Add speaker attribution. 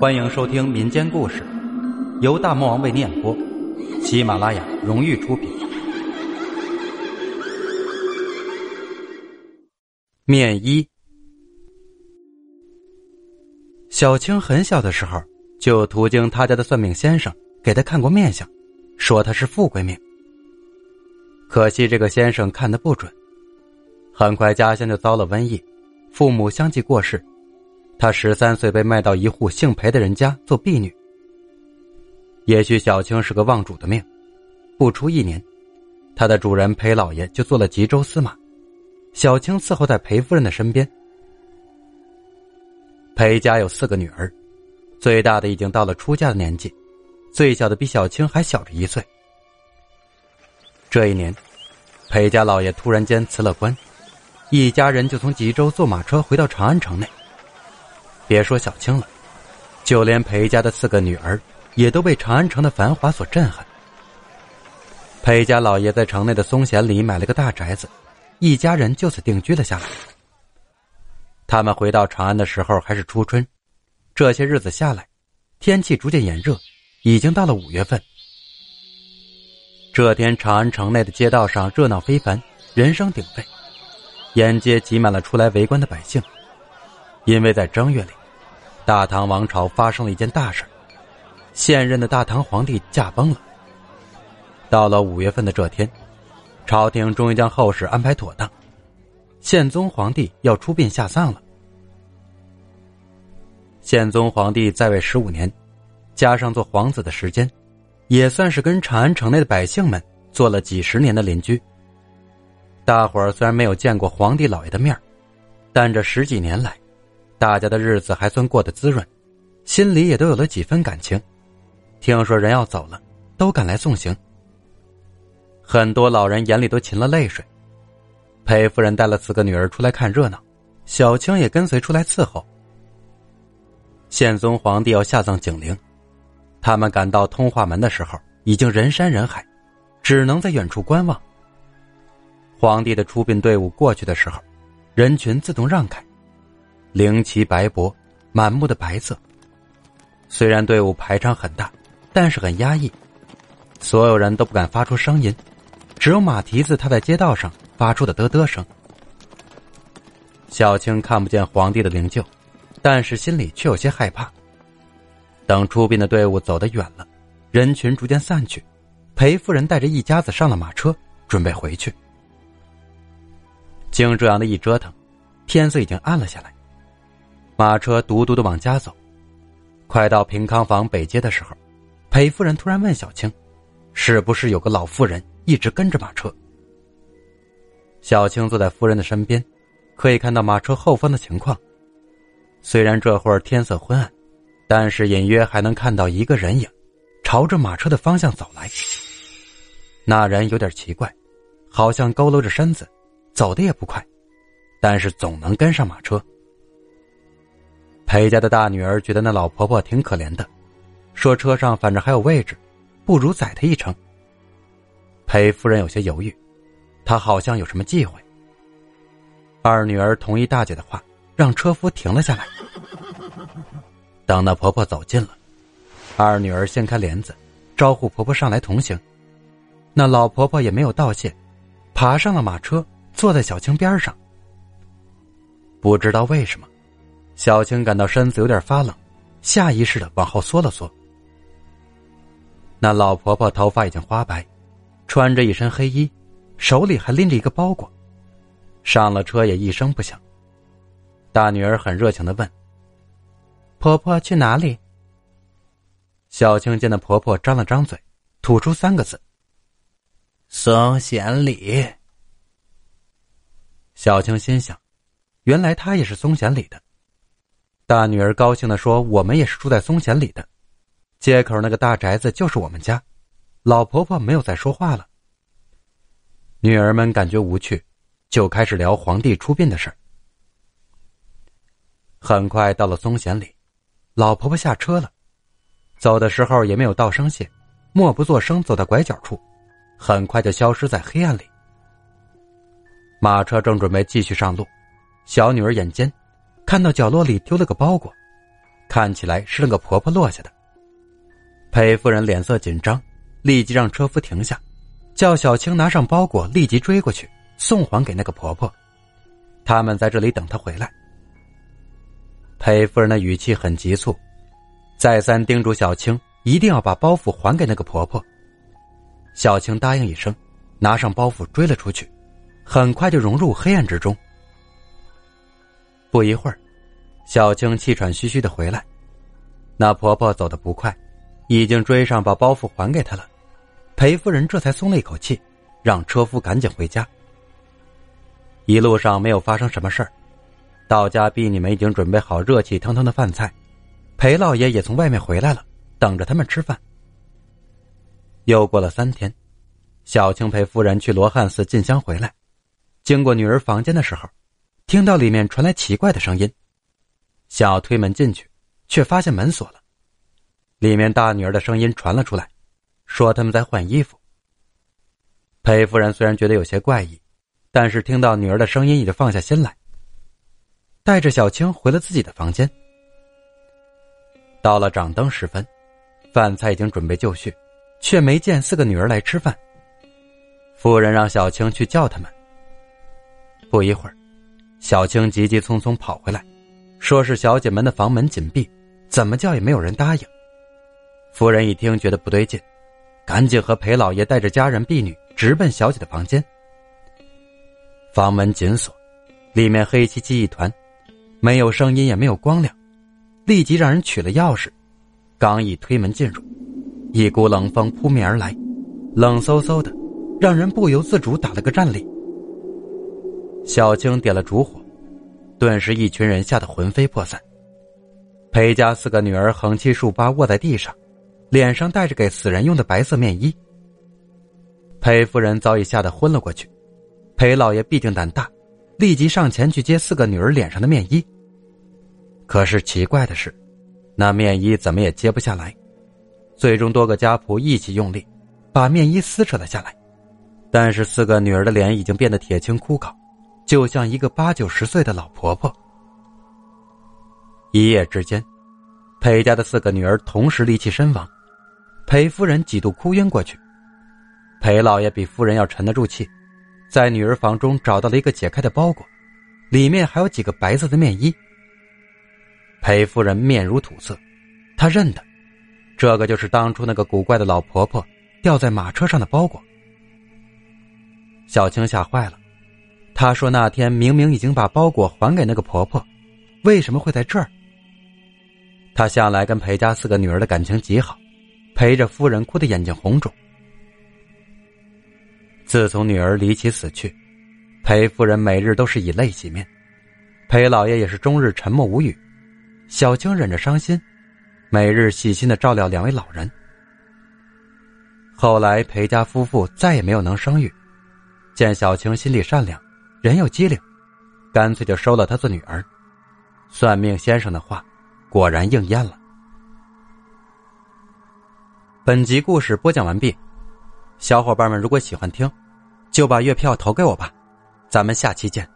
Speaker 1: 欢迎收听民间故事，由大魔王为您演播，喜马拉雅荣誉出品。面一，小青很小的时候就途经他家的算命先生，给他看过面相，说他是富贵命。可惜这个先生看的不准，很快家乡就遭了瘟疫，父母相继过世。他十三岁被卖到一户姓裴的人家做婢女。也许小青是个望主的命，不出一年，他的主人裴老爷就做了吉州司马，小青伺候在裴夫人的身边。裴家有四个女儿，最大的已经到了出嫁的年纪，最小的比小青还小着一岁。这一年，裴家老爷突然间辞了官，一家人就从吉州坐马车回到长安城内。别说小青了，就连裴家的四个女儿也都被长安城的繁华所震撼。裴家老爷在城内的松贤里买了个大宅子，一家人就此定居了下来。他们回到长安的时候还是初春，这些日子下来，天气逐渐炎热，已经到了五月份。这天，长安城内的街道上热闹非凡，人声鼎沸，沿街挤满了出来围观的百姓。因为在正月里，大唐王朝发生了一件大事现任的大唐皇帝驾崩了。到了五月份的这天，朝廷终于将后事安排妥当，宪宗皇帝要出殡下葬了。宪宗皇帝在位十五年，加上做皇子的时间，也算是跟长安城内的百姓们做了几十年的邻居。大伙儿虽然没有见过皇帝老爷的面但这十几年来，大家的日子还算过得滋润，心里也都有了几分感情。听说人要走了，都赶来送行。很多老人眼里都噙了泪水。裴夫人带了四个女儿出来看热闹，小青也跟随出来伺候。宪宗皇帝要下葬景陵，他们赶到通化门的时候，已经人山人海，只能在远处观望。皇帝的出殡队伍过去的时候，人群自动让开。灵旗白帛，满目的白色。虽然队伍排场很大，但是很压抑，所有人都不敢发出声音，只有马蹄子踏在街道上发出的嘚嘚声。小青看不见皇帝的灵柩，但是心里却有些害怕。等出殡的队伍走得远了，人群逐渐散去，裴夫人带着一家子上了马车，准备回去。经这样的一折腾，天色已经暗了下来。马车嘟嘟的往家走，快到平康坊北街的时候，裴夫人突然问小青：“是不是有个老妇人一直跟着马车？”小青坐在夫人的身边，可以看到马车后方的情况。虽然这会儿天色昏暗，但是隐约还能看到一个人影，朝着马车的方向走来。那人有点奇怪，好像佝偻着身子，走的也不快，但是总能跟上马车。裴家的大女儿觉得那老婆婆挺可怜的，说：“车上反正还有位置，不如载她一程。”裴夫人有些犹豫，她好像有什么忌讳。二女儿同意大姐的话，让车夫停了下来。等那婆婆走近了，二女儿掀开帘子，招呼婆婆上来同行。那老婆婆也没有道谢，爬上了马车，坐在小青边上。不知道为什么。小青感到身子有点发冷，下意识的往后缩了缩。那老婆婆头发已经花白，穿着一身黑衣，手里还拎着一个包裹，上了车也一声不响。大女儿很热情的问：“婆婆去哪里？”小青见那婆婆张了张嘴，吐出三个字：“松贤里。”小青心想，原来她也是松贤里的。大女儿高兴的说：“我们也是住在松贤里的，街口那个大宅子就是我们家。”老婆婆没有再说话了。女儿们感觉无趣，就开始聊皇帝出殡的事儿。很快到了松贤里，老婆婆下车了，走的时候也没有道声谢，默不作声走到拐角处，很快就消失在黑暗里。马车正准备继续上路，小女儿眼尖。看到角落里丢了个包裹，看起来是那个婆婆落下的。裴夫人脸色紧张，立即让车夫停下，叫小青拿上包裹，立即追过去送还给那个婆婆。他们在这里等她回来。裴夫人的语气很急促，再三叮嘱小青一定要把包袱还给那个婆婆。小青答应一声，拿上包袱追了出去，很快就融入黑暗之中。不一会儿，小青气喘吁吁的回来，那婆婆走得不快。已经追上，把包袱还给她了。裴夫人这才松了一口气，让车夫赶紧回家。一路上没有发生什么事儿，到家婢女们已经准备好热气腾腾的饭菜，裴老爷也从外面回来了，等着他们吃饭。又过了三天，小青陪夫人去罗汉寺进香回来，经过女儿房间的时候，听到里面传来奇怪的声音，想要推门进去，却发现门锁了。里面大女儿的声音传了出来，说他们在换衣服。裴夫人虽然觉得有些怪异，但是听到女儿的声音也就放下心来，带着小青回了自己的房间。到了掌灯时分，饭菜已经准备就绪，却没见四个女儿来吃饭。夫人让小青去叫他们。不一会儿，小青急急匆匆跑回来，说是小姐们的房门紧闭，怎么叫也没有人答应。夫人一听，觉得不对劲，赶紧和裴老爷带着家人婢女直奔小姐的房间。房门紧锁，里面黑漆漆一团，没有声音，也没有光亮。立即让人取了钥匙，刚一推门进入，一股冷风扑面而来，冷飕飕的，让人不由自主打了个战栗。小青点了烛火，顿时一群人吓得魂飞魄散。裴家四个女儿横七竖八卧在地上。脸上带着给死人用的白色面衣，裴夫人早已吓得昏了过去。裴老爷毕竟胆大，立即上前去接四个女儿脸上的面衣。可是奇怪的是，那面衣怎么也揭不下来。最终多个家仆一起用力，把面衣撕扯了下来。但是四个女儿的脸已经变得铁青枯槁，就像一个八九十岁的老婆婆。一夜之间，裴家的四个女儿同时离奇身亡。裴夫人几度哭晕过去，裴老爷比夫人要沉得住气，在女儿房中找到了一个解开的包裹，里面还有几个白色的面衣。裴夫人面如土色，她认得，这个就是当初那个古怪的老婆婆掉在马车上的包裹。小青吓坏了，她说那天明明已经把包裹还给那个婆婆，为什么会在这儿？她向来跟裴家四个女儿的感情极好。陪着夫人哭得眼睛红肿。自从女儿离奇死去，裴夫人每日都是以泪洗面，裴老爷也是终日沉默无语。小青忍着伤心，每日细心的照料两位老人。后来裴家夫妇再也没有能生育，见小青心地善良，人又机灵，干脆就收了她做女儿。算命先生的话，果然应验了。本集故事播讲完毕，小伙伴们如果喜欢听，就把月票投给我吧，咱们下期见。